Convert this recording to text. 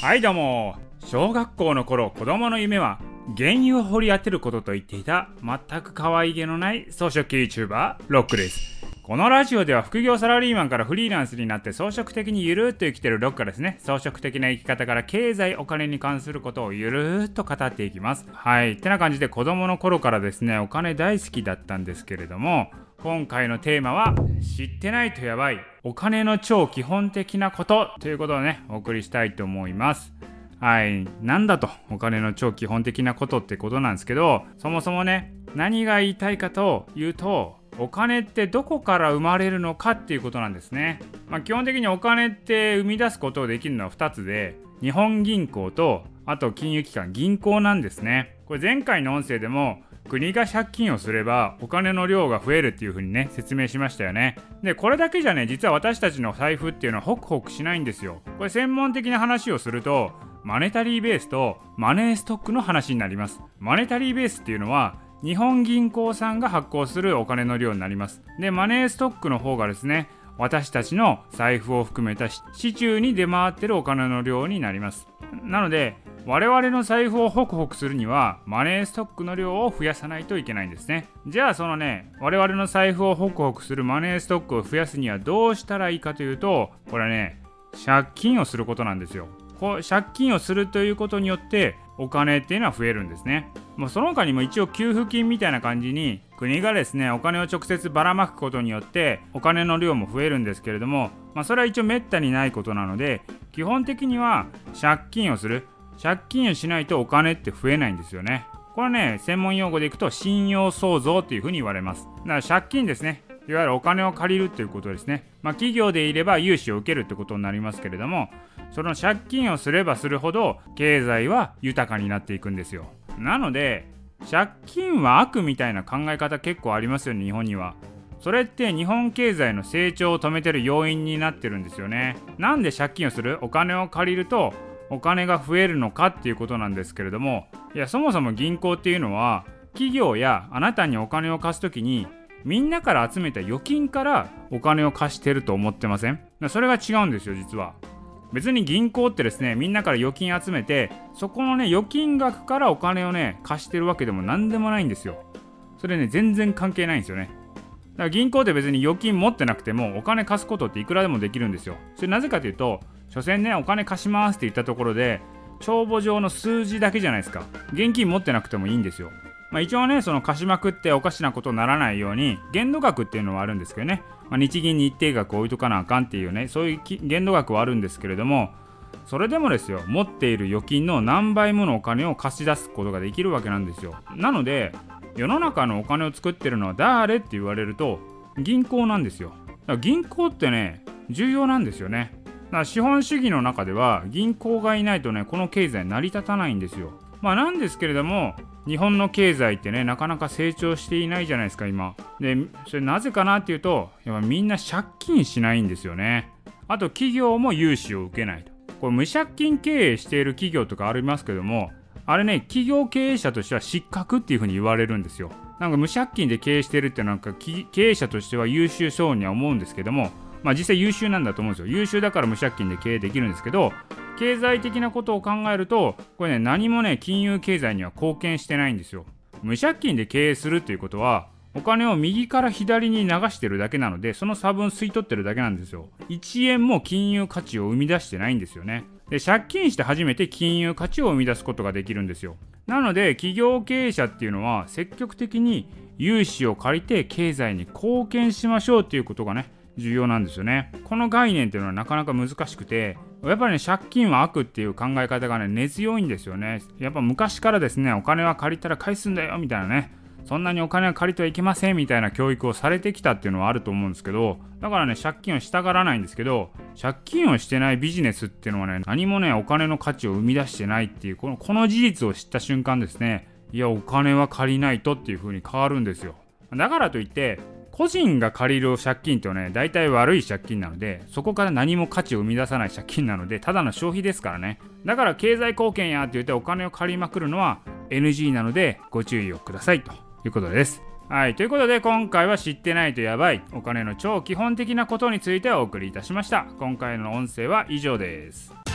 はいどうも。小学校の頃子供の夢は原油を掘り当てることと言っていた全く可愛げのない装飾系 YouTuber ロックです。このラジオでは副業サラリーマンからフリーランスになって装飾的にゆるーっと生きてるロックがですね。装飾的な生き方から経済お金に関することをゆるーっと語っていきます。はい。てな感じで子供の頃からですねお金大好きだったんですけれども今回のテーマは知ってないとやばいお金の超基本的なことということをねお送りしたいと思いますはい。なんだと、お金の超基本的なことってことなんですけど、そもそもね、何が言いたいかというと、お金ってどこから生まれるのかっていうことなんですね。まあ、基本的にお金って生み出すことができるのは2つで、日本銀行と、あと金融機関、銀行なんですね。これ前回の音声でも、国が借金をすればお金の量が増えるっていう風にね説明しましたよね。でこれだけじゃね実は私たちの財布っていうのはホクホクしないんですよ。これ専門的な話をするとマネタリーベースとマネーストックの話になります。マネタリーベースっていうのは日本銀行さんが発行するお金の量になります。でマネーストックの方がですね私たちの財布を含めた市中に出回ってるお金の量になります。なので我々の財布をホクホクするにはマネーストックの量を増やさないといけないんですね。じゃあそのね我々の財布をホクホクするマネーストックを増やすにはどうしたらいいかというとこれはね借金をすることなんですよ。こう借金をするということによってお金っていうのは増えるんですね。もうその他にも一応給付金みたいな感じに国がですねお金を直接ばらまくことによってお金の量も増えるんですけれども、まあ、それは一応めったにないことなので基本的には借金をする。借金をしないとお金って増えないんですよね。これね専門用語でいくと信用創造っていうふうに言われます。だから借金ですねいわゆるお金を借りるっていうことですね。まあ、企業でいれば融資を受けるってことになりますけれどもその借金をすればするほど経済は豊かになっていくんですよなので借金は悪みたいな考え方結構ありますよね日本にはそれって日本経済の成長を止めてる要因になってるんですよねなんで借金をする？お金を借りるとお金が増えるのかっていうことなんですけれどもいやそもそも銀行っていうのは企業やあなたにお金を貸す時にみんなから集めた預金からお金を貸してると思ってません？それが違うんですよ実は。別に銀行ってですねみんなから預金集めてそこのね預金額からお金をね貸してるわけでも何でもないんですよ。それね全然関係ないんですよね。から銀行って別に預金持ってなくてもお金貸すことっていくらでもできるんですよ。それなぜかというと所詮ねお金貸しますって言ったところで帳簿上の数字だけじゃないですか。現金持ってなくてもいいんですよ。まあ、一応ねその貸しまくっておかしなことにならないように限度額っていうのはあるんですけどね、まあ、日銀に一定額置いとかなあかんっていうねそういう限度額はあるんですけれどもそれでもですよ持っている預金の何倍ものお金を貸し出すことができるわけなんですよ。なので世の中のお金を作ってるのは誰って言われると銀行なんですよ。銀行ってね重要なんですよね。だから資本主義の中では銀行がいないとねこの経済成り立たないんですよ。まあなんですけれども日本の経済ってねなかなか成長していないじゃないですか今。でそれなぜかなっていうとやっぱみんな借金しないんですよね。あと企業も融資を受けないと。これ無借金経営している企業とかありますけどもあれね企業経営者としては失格っていうふうに言われるんですよ。なんか無借金で経営してるってなんか経営者としては優秀そうには思うんですけどもまあ実際優秀なんだと思うんですよ。優秀だから無借金で経営できるんですけど経済的なことを考えるとこれね何もね金融経済には貢献してないんですよ。無借金で経営するっていうことはお金を右から左に流してるだけなのでその差分吸い取ってるだけなんですよ。1円も金融価値を生み出してないんですよね。で借金して初めて金融価値を生み出すことができるんですよ。なので企業経営者っていうのは積極的に融資を借りて経済に貢献しましょうっていうことがね重要なんですよね。この概念っていうのはなかなか難しくてやっぱりね借金は悪っていう考え方がね根強いんですよね。やっぱ昔からですねお金は借りたら返すんだよみたいなね。そんなにお金は借りてはいけませんみたいな教育をされてきたっていうのはあると思うんですけどだからね借金をしたがらないんですけど借金をしてないビジネスっていうのはね何もねお金の価値を生み出してないっていうこのこの事実を知った瞬間ですねいやお金は借りないとっていう風に変わるんですよだからといって個人が借りる借金ってね、大体悪い借金なので、そこから何も価値を生み出さない借金なので、ただの消費ですからね。だから経済貢献やって言ってお金を借りまくるのは NG なので、ご注意をくださいということです。はい、ということで今回は知ってないとやばいお金の超基本的なことについてお送りいたしました。今回の音声は以上です。